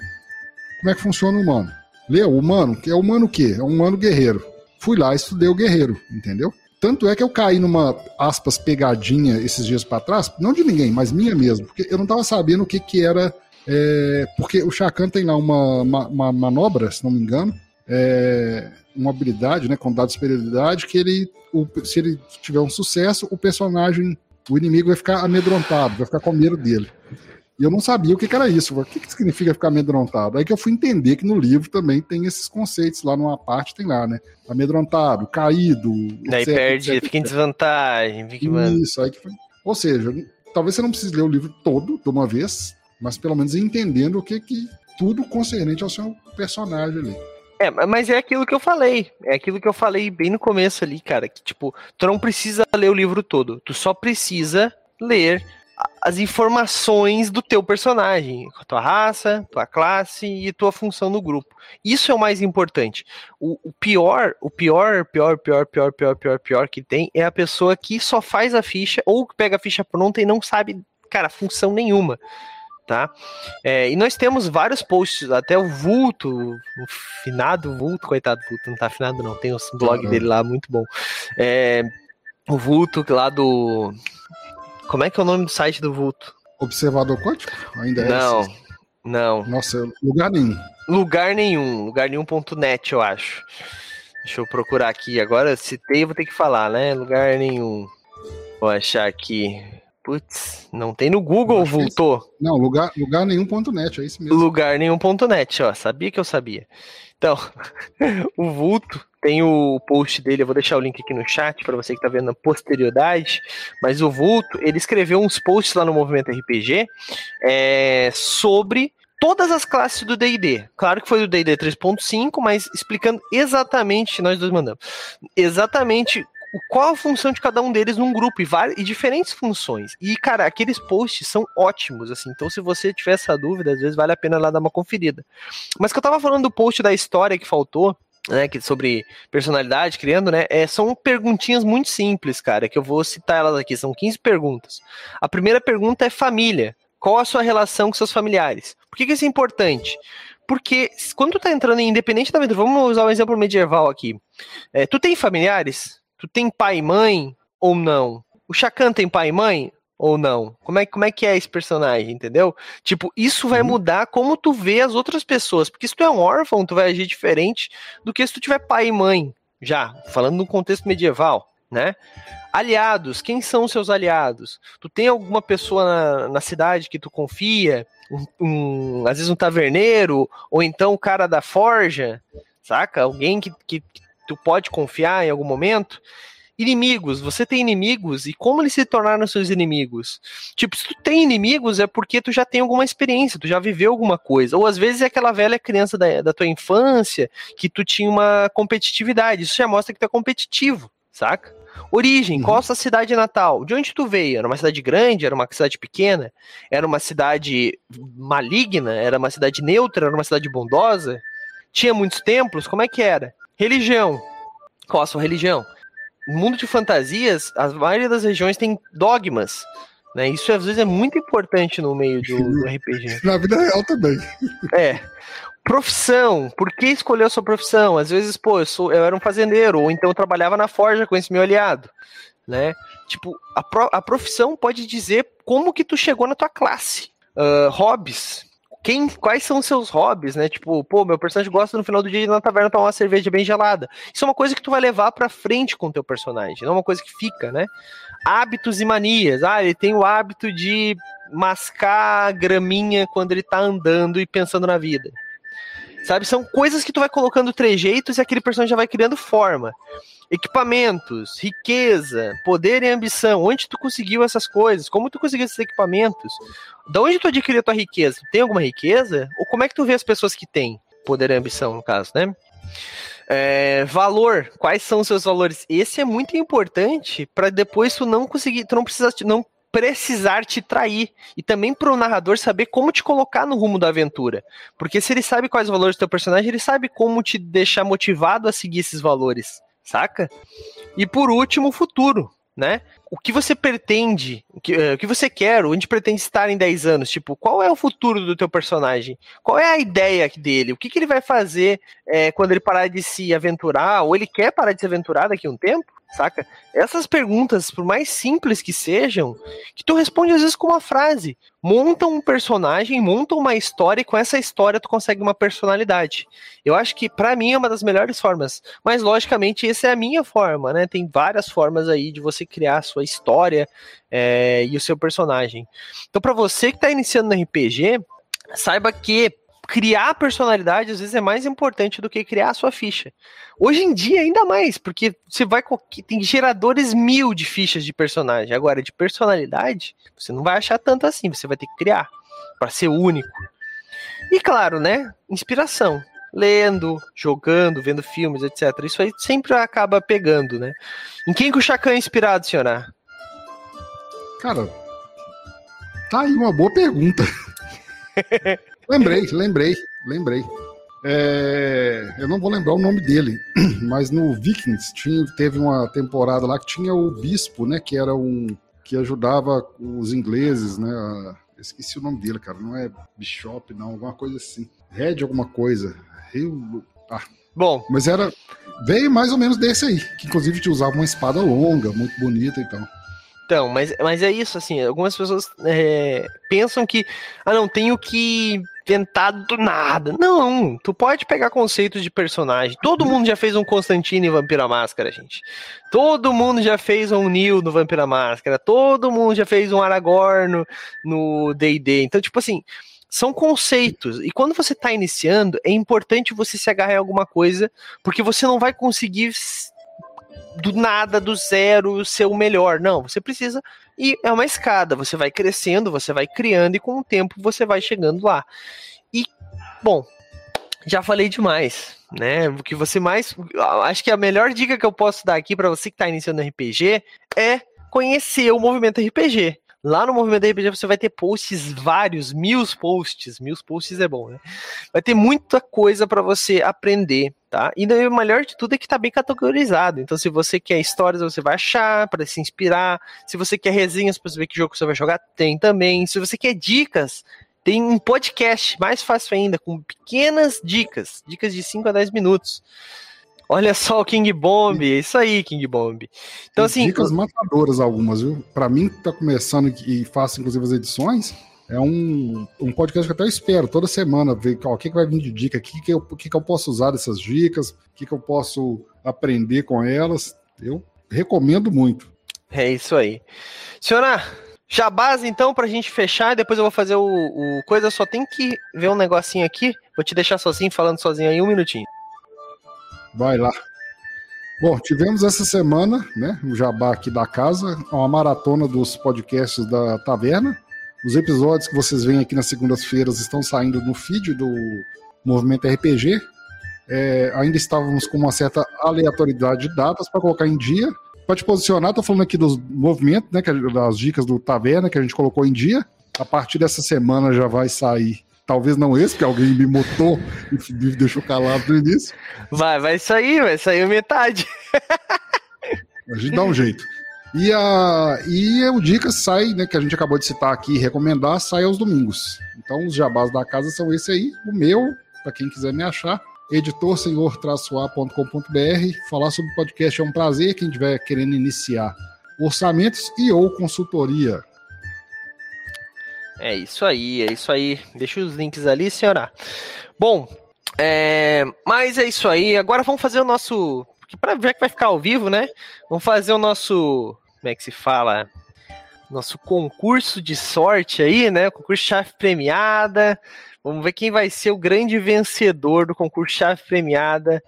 como é que funciona o humano. Leu, humano, que é humano o quê? É um humano guerreiro. Fui lá, estudei o guerreiro, entendeu? Tanto é que eu caí numa, aspas, pegadinha esses dias para trás, não de ninguém, mas minha mesmo, porque eu não tava sabendo o que que era. É, porque o Chacan tem lá uma, uma, uma, manobra, se não me engano, é, uma habilidade, né, com dado de superioridade, que ele, o, se ele tiver um sucesso, o personagem, o inimigo vai ficar amedrontado, vai ficar com medo dele. E eu não sabia o que, que era isso. O que, que significa ficar amedrontado? Aí que eu fui entender que no livro também tem esses conceitos. Lá numa parte tem lá, né? Amedrontado, caído. Daí etc, perde, etc, fica em desvantagem. Fica... Isso, aí que foi. Ou seja, talvez você não precise ler o livro todo de uma vez, mas pelo menos entendendo o que que tudo concernente ao seu personagem ali. É, mas é aquilo que eu falei. É aquilo que eu falei bem no começo ali, cara. Que, tipo, tu não precisa ler o livro todo. Tu só precisa ler as informações do teu personagem, tua raça, tua classe e tua função no grupo. Isso é o mais importante. O, o, pior, o pior, pior, pior, pior, pior, pior, pior que tem é a pessoa que só faz a ficha ou que pega a ficha pronta e não sabe, cara, função nenhuma. Tá? É, e nós temos vários posts, até o Vulto, o finado Vulto, coitado Vulto, não tá afinado não, tem o blog uhum. dele lá, muito bom. É, o Vulto lá do como é que é o nome do site do Vulto? Observador Quântico? Ainda é Não, não. Nossa, lugar nenhum. Lugar nenhum, lugar nenhum.net, eu acho. Deixa eu procurar aqui. Agora, citei, vou ter que falar, né? Lugar nenhum. Vou achar aqui. Putz, não tem no Google, Vulto. Não, lugar, lugar nenhum.net, é isso mesmo. Lugar nenhum.net, ó. Sabia que eu sabia. Então, o Vulto tem o post dele, eu vou deixar o link aqui no chat para você que está vendo na posterioridade. Mas o Vulto, ele escreveu uns posts lá no Movimento RPG é, sobre todas as classes do D&D. Claro que foi do D&D 3.5, mas explicando exatamente, nós dois mandamos, exatamente qual a função de cada um deles num grupo e, várias, e diferentes funções. E, cara, aqueles posts são ótimos, assim. Então, se você tiver essa dúvida, às vezes vale a pena lá dar uma conferida. Mas que eu tava falando do post da história que faltou, né, que sobre personalidade, criando, né, é, são perguntinhas muito simples, cara, que eu vou citar elas aqui, são 15 perguntas. A primeira pergunta é família. Qual a sua relação com seus familiares? Por que, que isso é importante? Porque quando tu tá entrando em independente da aventura, vamos usar um exemplo medieval aqui. É, tu tem familiares? Tu tem pai e mãe ou não? O Chacan tem pai e mãe ou não? Como é, como é que é esse personagem, entendeu? Tipo, isso vai uhum. mudar como tu vê as outras pessoas. Porque se tu é um órfão, tu vai agir diferente do que se tu tiver pai e mãe, já, falando no contexto medieval, né? Aliados, quem são os seus aliados? Tu tem alguma pessoa na, na cidade que tu confia? Um, um, às vezes um taverneiro, ou então o cara da forja, saca? Alguém que, que, que tu pode confiar em algum momento. Inimigos, você tem inimigos e como eles se tornaram seus inimigos? Tipo, se tu tem inimigos é porque tu já tem alguma experiência, tu já viveu alguma coisa. Ou às vezes é aquela velha criança da, da tua infância que tu tinha uma competitividade. Isso já mostra que tu é competitivo, saca? Origem, uhum. qual a sua cidade natal? De onde tu veio? Era uma cidade grande? Era uma cidade pequena? Era uma cidade maligna? Era uma cidade neutra? Era uma cidade bondosa? tinha muitos templos, como é que era? Religião. Qual a sua religião? No mundo de fantasias, a maioria das regiões tem dogmas. Né? Isso às vezes é muito importante no meio do, do RPG. Na vida real também. É. Profissão. Por que escolher a sua profissão? Às vezes, pô, eu, sou, eu era um fazendeiro, ou então eu trabalhava na forja com esse meu aliado. Né? Tipo, a, pro, a profissão pode dizer como que tu chegou na tua classe. Uh, hobbies. Quem, quais são os seus hobbies, né? Tipo, pô, meu personagem gosta no final do dia de ir na taverna tomar uma cerveja bem gelada. Isso é uma coisa que tu vai levar pra frente com o teu personagem, não é uma coisa que fica, né? Hábitos e manias. Ah, ele tem o hábito de mascar graminha quando ele tá andando e pensando na vida. Sabe? São coisas que tu vai colocando trejeitos e aquele personagem já vai criando forma. Equipamentos, riqueza, poder e ambição. Onde tu conseguiu essas coisas? Como tu conseguiu esses equipamentos? Da onde tu adquiriu a tua riqueza? tem alguma riqueza? Ou como é que tu vê as pessoas que têm poder e ambição, no caso, né? É, valor, quais são os seus valores? Esse é muito importante para depois tu não conseguir, tu não precisa, não precisar te trair e também para o narrador saber como te colocar no rumo da aventura, porque se ele sabe quais valores do teu personagem, ele sabe como te deixar motivado a seguir esses valores, saca? E por último, o futuro, né? O que você pretende, o que, uh, o que você quer, onde pretende estar em 10 anos? Tipo, qual é o futuro do teu personagem? Qual é a ideia dele? O que, que ele vai fazer é, quando ele parar de se aventurar? Ou ele quer parar de se aventurar daqui a um tempo? Saca? Essas perguntas, por mais simples que sejam, que tu responde às vezes com uma frase. Monta um personagem, monta uma história e com essa história tu consegue uma personalidade. Eu acho que para mim é uma das melhores formas, mas logicamente essa é a minha forma, né? Tem várias formas aí de você criar a sua história é, e o seu personagem. Então para você que tá iniciando no RPG, saiba que criar personalidade às vezes é mais importante do que criar a sua ficha. Hoje em dia, ainda mais, porque você vai. Tem geradores mil de fichas de personagem. Agora, de personalidade, você não vai achar tanto assim, você vai ter que criar para ser único. E claro, né? Inspiração. Lendo, jogando, vendo filmes, etc. Isso aí sempre acaba pegando, né? Em quem que o Chacan é inspirado, senhora? Cara, tá aí uma boa pergunta. Lembrei, lembrei, lembrei. É, eu não vou lembrar o nome dele, mas no Vikings tinha, teve uma temporada lá que tinha o bispo, né? Que era um que ajudava os ingleses, né? A, esqueci o nome dele, cara. Não é Bishop, não, alguma coisa assim. Red alguma coisa. Rio. Ah. Bom. Mas era. Veio mais ou menos desse aí, que inclusive te usava uma espada longa, muito bonita e tal. Então, mas, mas é isso, assim, algumas pessoas é, pensam que, ah, não, tenho que inventar do nada. Não, tu pode pegar conceitos de personagem. Todo mundo já fez um Constantino em Vampira Máscara, gente. Todo mundo já fez um Neil no Vampira Máscara. Todo mundo já fez um Aragorn no D&D. Então, tipo assim, são conceitos. E quando você está iniciando, é importante você se agarrar em alguma coisa, porque você não vai conseguir do nada, do zero, ser o melhor. Não, você precisa. E é uma escada, você vai crescendo, você vai criando, e com o tempo você vai chegando lá. E, bom, já falei demais, né? O que você mais. Acho que a melhor dica que eu posso dar aqui para você que está iniciando RPG é conhecer o movimento RPG. Lá no Movimento RPG você vai ter posts vários, mil posts, mil posts é bom, né? Vai ter muita coisa para você aprender, tá? E o melhor de tudo é que tá bem categorizado. Então, se você quer histórias, você vai achar para se inspirar. Se você quer resenhas para saber que jogo você vai jogar, tem também. Se você quer dicas, tem um podcast mais fácil ainda, com pequenas dicas, dicas de 5 a 10 minutos. Olha só o King Bomb, é isso aí, King Bomb. Então, assim. Dicas matadoras algumas, viu? Para mim, que tá começando e faço, inclusive, as edições, é um, um podcast que até eu espero toda semana ver ó, o que, que vai vir de dica, o que, que, eu, que, que eu posso usar dessas dicas, o que, que eu posso aprender com elas. Eu recomendo muito. É isso aí. Senhora, Jabás, então, pra gente fechar, depois eu vou fazer o, o coisa, só tem que ver um negocinho aqui. Vou te deixar sozinho, falando sozinho aí um minutinho. Vai lá. Bom, tivemos essa semana, né, o jabá aqui da casa, uma maratona dos podcasts da Taverna. Os episódios que vocês veem aqui nas segundas-feiras estão saindo no feed do Movimento RPG. É, ainda estávamos com uma certa aleatoriedade de datas para colocar em dia. Para te posicionar, estou falando aqui dos movimentos, né, das dicas do Taverna que a gente colocou em dia. A partir dessa semana já vai sair Talvez não esse, porque alguém me mutou e me deixou calado no início. Vai, vai sair, vai sair metade. A gente dá um jeito. E, a, e o Dicas sai, né, que a gente acabou de citar aqui e recomendar, sai aos domingos. Então os jabás da casa são esse aí. O meu, para quem quiser me achar, editorsenhor-a.com.br. Falar sobre podcast é um prazer. Quem estiver querendo iniciar orçamentos e ou consultoria. É isso aí, é isso aí. Deixa os links ali, senhora. Bom, é, mas é isso aí. Agora vamos fazer o nosso. Para ver que vai ficar ao vivo, né? Vamos fazer o nosso. Como é que se fala? Nosso concurso de sorte aí, né? Concurso chave premiada. Vamos ver quem vai ser o grande vencedor do concurso chave premiada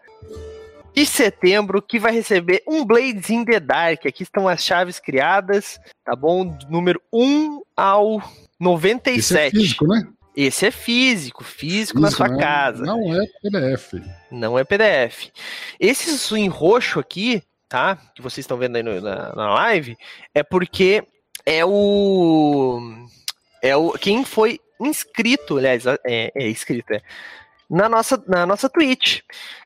de setembro, que vai receber um Blades in the Dark. Aqui estão as chaves criadas, tá bom? Número 1 ao 97. Esse é físico, né? Esse é físico, físico, físico na sua não, casa. Não é PDF. Não é PDF. Esse em roxo aqui, tá? Que vocês estão vendo aí no, na, na live, é porque é o. É o. Quem foi inscrito, aliás, é, é inscrito, é, na nossa, na nossa Twitch.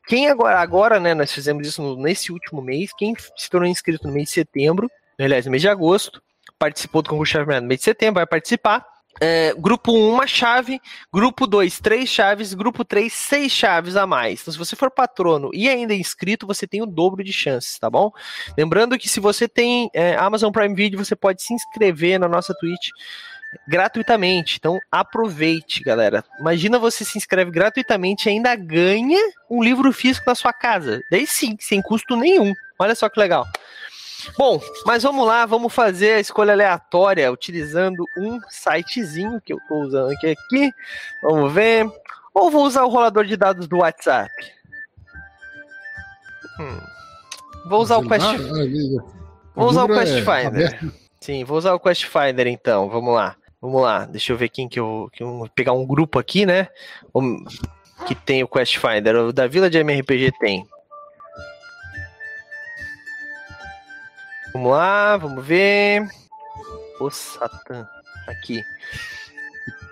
Quem agora, agora, né, nós fizemos isso no, nesse último mês, quem se tornou inscrito no mês de setembro, aliás, no mês de agosto, participou do concurso chave no mês de setembro, vai participar. É, grupo 1, uma chave. Grupo 2, três chaves. Grupo 3, seis chaves a mais. Então, se você for patrono e ainda inscrito, você tem o dobro de chances, tá bom? Lembrando que se você tem é, Amazon Prime Video, você pode se inscrever na nossa Twitch gratuitamente. Então aproveite, galera. Imagina você se inscreve gratuitamente e ainda ganha um livro físico na sua casa. Daí sim, sem custo nenhum. Olha só que legal. Bom, mas vamos lá, vamos fazer a escolha aleatória utilizando um sitezinho que eu estou usando aqui, aqui. Vamos ver. Ou vou usar o rolador de dados do WhatsApp? Hum. Vou usar o Quest. Vou usar o Quest Finder. Sim, vou usar o Quest Finder então. Vamos lá. Vamos lá. Deixa eu ver quem que eu, que eu vou pegar um grupo aqui, né? Que tem o Quest Finder. O da Vila de MRPG tem. Vamos lá, vamos ver. O Satã. Aqui.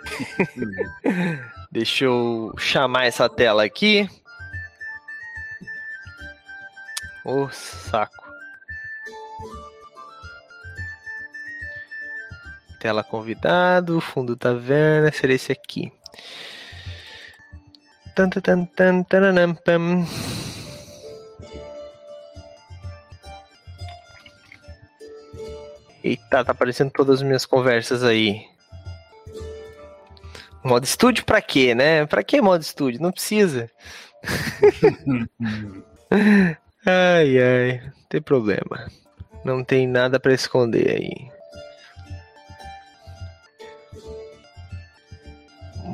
Deixa eu chamar essa tela aqui. O saco. Tela convidado, fundo taverna, seria esse aqui. Tan, tan, tan, tan, Eita, tá aparecendo todas as minhas conversas aí. Modo estúdio pra quê, né? Pra que modo estúdio? Não precisa. ai, ai, não tem problema. Não tem nada para esconder aí.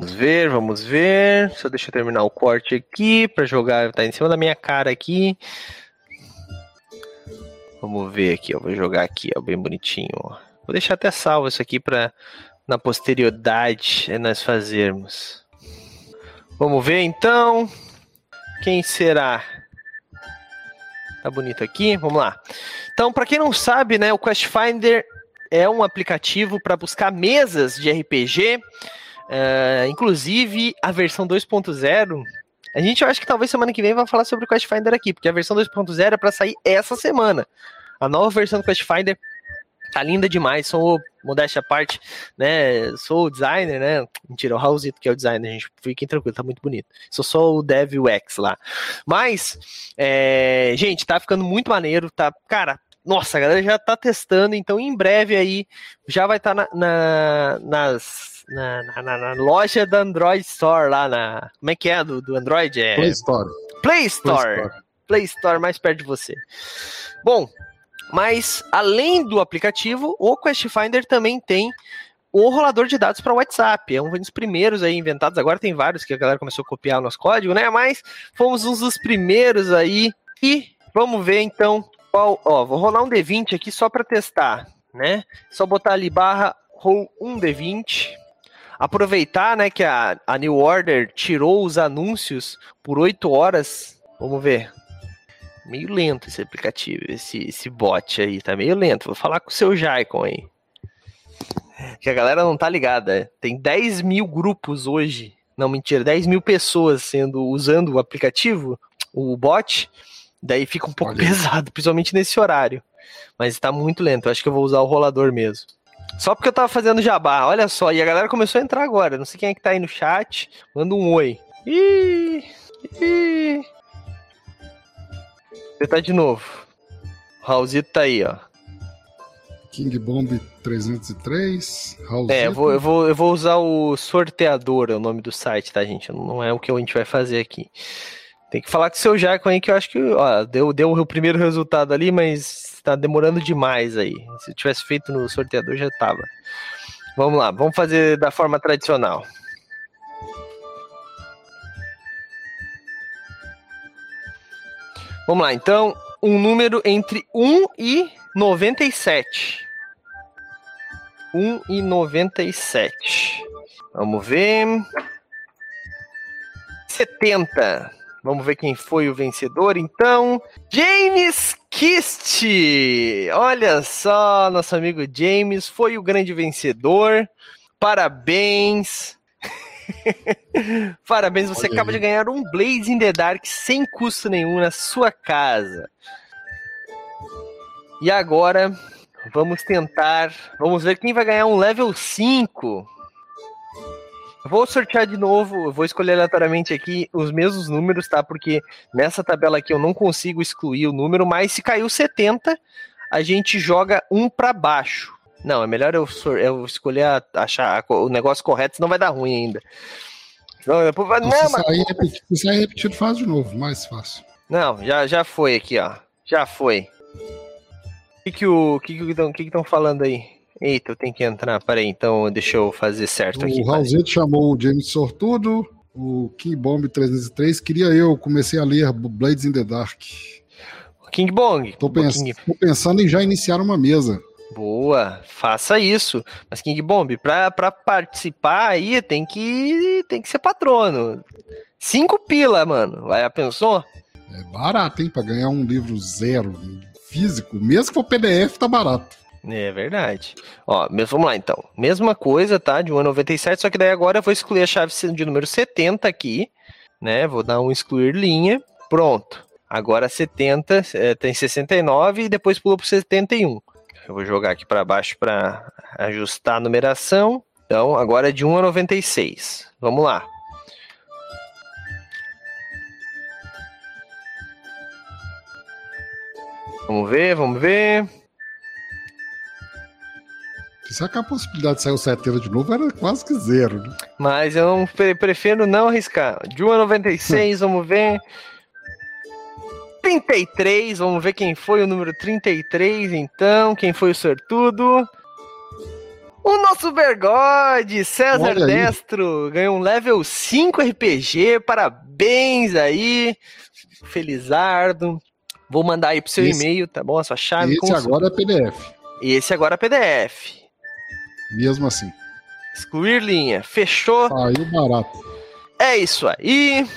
Vamos ver, vamos ver. Só deixa eu terminar o corte aqui para jogar. Tá em cima da minha cara aqui. Vamos ver aqui, ó. Vou jogar aqui, ó, bem bonitinho. Ó. Vou deixar até salvo isso aqui para na posterioridade é nós fazermos. Vamos ver então. Quem será? Tá bonito aqui. Vamos lá. Então, para quem não sabe, né, o Quest Finder é um aplicativo para buscar mesas de RPG. Uh, inclusive, a versão 2.0 a gente, eu acho que talvez semana que vem vai falar sobre o Quest Finder aqui, porque a versão 2.0 é para sair essa semana. A nova versão do Quest Finder tá linda demais, sou modéstia à parte, né? Sou o designer, né? Mentira, o Raulzito que é o designer, gente. Fiquem tranquilos, tá muito bonito. Sou só o Dev UX lá. Mas, é, gente, tá ficando muito maneiro, tá? Cara, nossa, a galera já tá testando, então em breve aí já vai estar tá na, na, nas na, na, na, loja da Android Store lá na. Como é que é do, do Android? É... Play Store. Play Store. Play Store. Play Store mais perto de você. Bom, mas além do aplicativo, o Quest Finder também tem o rolador de dados para WhatsApp. É um dos primeiros aí inventados. Agora tem vários que a galera começou a copiar o nosso código, né? Mas fomos um dos primeiros aí. E vamos ver então qual. Ó, vou rolar um D20 aqui só para testar, né? Só botar ali barra roll 1D20 aproveitar, né, que a, a New Order tirou os anúncios por 8 horas. Vamos ver. Meio lento esse aplicativo, esse, esse bot aí, tá meio lento. Vou falar com o seu Jaicon aí. Que a galera não tá ligada. Tem 10 mil grupos hoje Não, mentira, 10 mil pessoas sendo usando o aplicativo, o bot, daí fica um pouco Olha pesado, principalmente nesse horário. Mas tá muito lento, acho que eu vou usar o rolador mesmo. Só porque eu tava fazendo jabá, olha só, e a galera começou a entrar agora. Não sei quem é que tá aí no chat. Manda um oi. Ih! Ih! Você tá de novo. O Raulzito tá aí, ó. King Bomb 303. Raul É, eu vou, eu, vou, eu vou usar o sorteador, é o nome do site, tá, gente? Não é o que a gente vai fazer aqui. Tem que falar com o seu Jaco aí, que eu acho que ó, deu, deu o primeiro resultado ali, mas tá demorando demais aí. Se tivesse feito no sorteador, já tava. Vamos lá, vamos fazer da forma tradicional. Vamos lá, então, um número entre 1 e 97. 1 e 97. Vamos ver. 70. Vamos ver quem foi o vencedor, então. James Kist! Olha só, nosso amigo James foi o grande vencedor. Parabéns! Parabéns, você Olha acaba aí. de ganhar um Blaze in the Dark sem custo nenhum na sua casa. E agora, vamos tentar. Vamos ver quem vai ganhar um level 5. Vou sortear de novo, vou escolher aleatoriamente aqui os mesmos números, tá? Porque nessa tabela aqui eu não consigo excluir o número, mas se caiu 70, a gente joga um para baixo. Não, é melhor eu, eu escolher a- achar o negócio correto, senão vai dar ruim ainda. Não, depois vai- não, se, mas- sair repetido, se sair repetido, faz de novo, mais fácil. não, já, já foi aqui, ó. Já foi. O que que o que que estão falando aí? Eita, eu tenho que entrar. Peraí, então deixa eu fazer certo aqui. O Raulzito chamou o James Sortudo. O King Bomb 303 queria eu. Comecei a ler Blades in the Dark. King Bong. Tô, pens- King- tô pensando em já iniciar uma mesa. Boa, faça isso. Mas King Bomb, pra, pra participar aí tem que tem que ser patrono. Cinco pila, mano. Vai, pensou? É barato, hein? Pra ganhar um livro zero físico. Mesmo que for PDF, tá barato. É verdade. Ó, vamos lá então. Mesma coisa, tá? De 1,97, só que daí agora eu vou excluir a chave de número 70 aqui, né? Vou dar um excluir linha. Pronto. Agora 70, é, tem 69 e depois pulou pro 71. Eu vou jogar aqui para baixo para ajustar a numeração. Então, agora é de 1 a 96. Vamos lá. Vamos ver, vamos ver. Será que a possibilidade de sair o 70 de novo era quase que zero, né? Mas eu não pre- prefiro não arriscar. De 1 a 96, vamos ver. 33, vamos ver quem foi o número 33, então. Quem foi o sortudo? O nosso Bergode, César. Destro, ganhou um level 5 RPG. Parabéns aí, Felizardo. Vou mandar aí pro seu e-mail, tá bom? A sua chave. Esse agora é PDF. Esse agora é PDF. Mesmo assim. Excluir linha. Fechou? Saiu barato. É isso aí.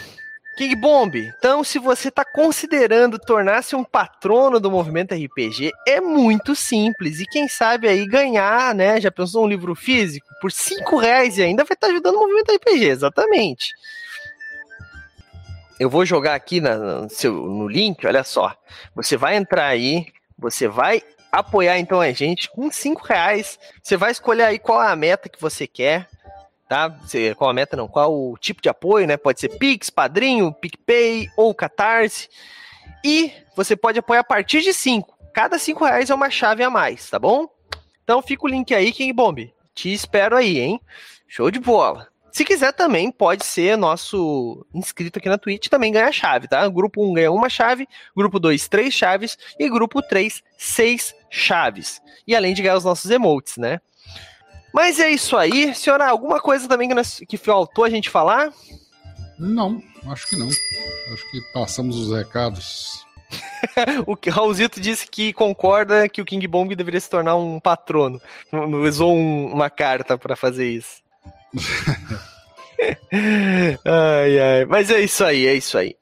King Bomb, então se você está considerando tornar-se um patrono do movimento RPG, é muito simples. E quem sabe aí ganhar, né? Já pensou um livro físico? Por 5 reais e ainda vai estar ajudando o movimento RPG, exatamente. Eu vou jogar aqui na- no, seu, no link, olha só. Você vai entrar aí, você vai apoiar então a gente com 5 reais. Você vai escolher aí qual é a meta que você quer tá? Você- Qual a meta não? Qual o tipo de apoio, né? Pode ser Pix, Padrinho, PicPay ou Catarse. E você pode apoiar a partir de 5. Cada 5 reais é uma chave a mais, tá bom? Então fica o link aí, King Bomb. Te espero aí, hein? Show de bola. Se quiser também, pode ser nosso inscrito aqui na Twitch, também ganha chave, tá? Grupo 1 ganha uma chave, grupo 2, três chaves e grupo 3, seis chaves. E além de ganhar os nossos emotes, né? Mas é isso aí. Senhora, alguma coisa também que, nós, que faltou a gente falar? Não, acho que não. Acho que passamos os recados. O Raulzito disse que concorda que o King Bomb deveria se tornar um patrono. Usou um- uma carta pra fazer isso. ai, ai. Mas é isso aí, é isso aí.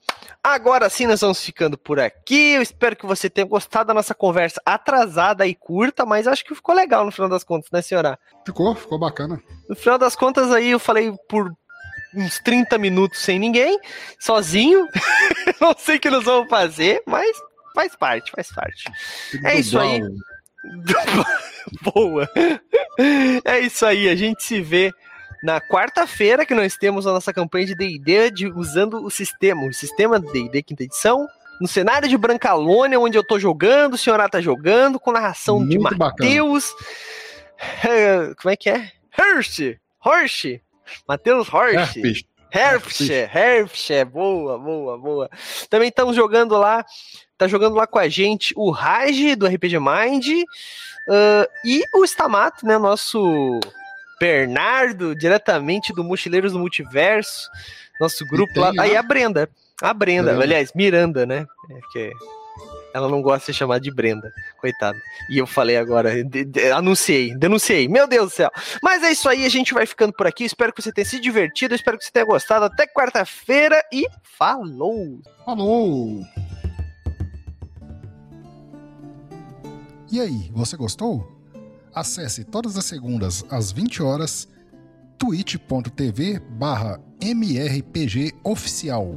Agora sim, nós vamos ficando por aqui. Eu espero que você tenha gostado da nossa conversa atrasada e curta, mas acho que ficou legal no final das contas, né, senhora? Ficou, ficou bacana. No final das contas, aí eu falei por uns 30 minutos sem ninguém, sozinho. Não sei o que nós vamos fazer, mas faz parte, faz parte. É isso aí. Boa. É isso aí, a gente se vê na quarta-feira que nós temos a nossa campanha de D&D usando o sistema, o sistema D&D quinta edição, no cenário de Brancalônia, onde eu tô jogando, o senhorá tá jogando, com narração Muito de Matheus. É, como é que é? Hirsch! Hirsch! Matheus Hirsch! Herbst, Herbst, boa, boa, boa. Também estamos jogando lá, tá jogando lá com a gente o Raj do RPG Mind uh, e o Stamato, né, nosso Bernardo, diretamente do Mochileiros do Multiverso, nosso grupo lá. Aí a Brenda, a Brenda, Brenda, aliás, Miranda, né? É que ela não gosta de ser chamada de Brenda, coitada. E eu falei agora, de, de, anunciei, denunciei, meu Deus do céu. Mas é isso aí, a gente vai ficando por aqui. Espero que você tenha se divertido, espero que você tenha gostado. Até quarta-feira e falou! Falou! E aí, você gostou? Acesse todas as segundas às 20 horas twitch.tv barra mrpgoficial.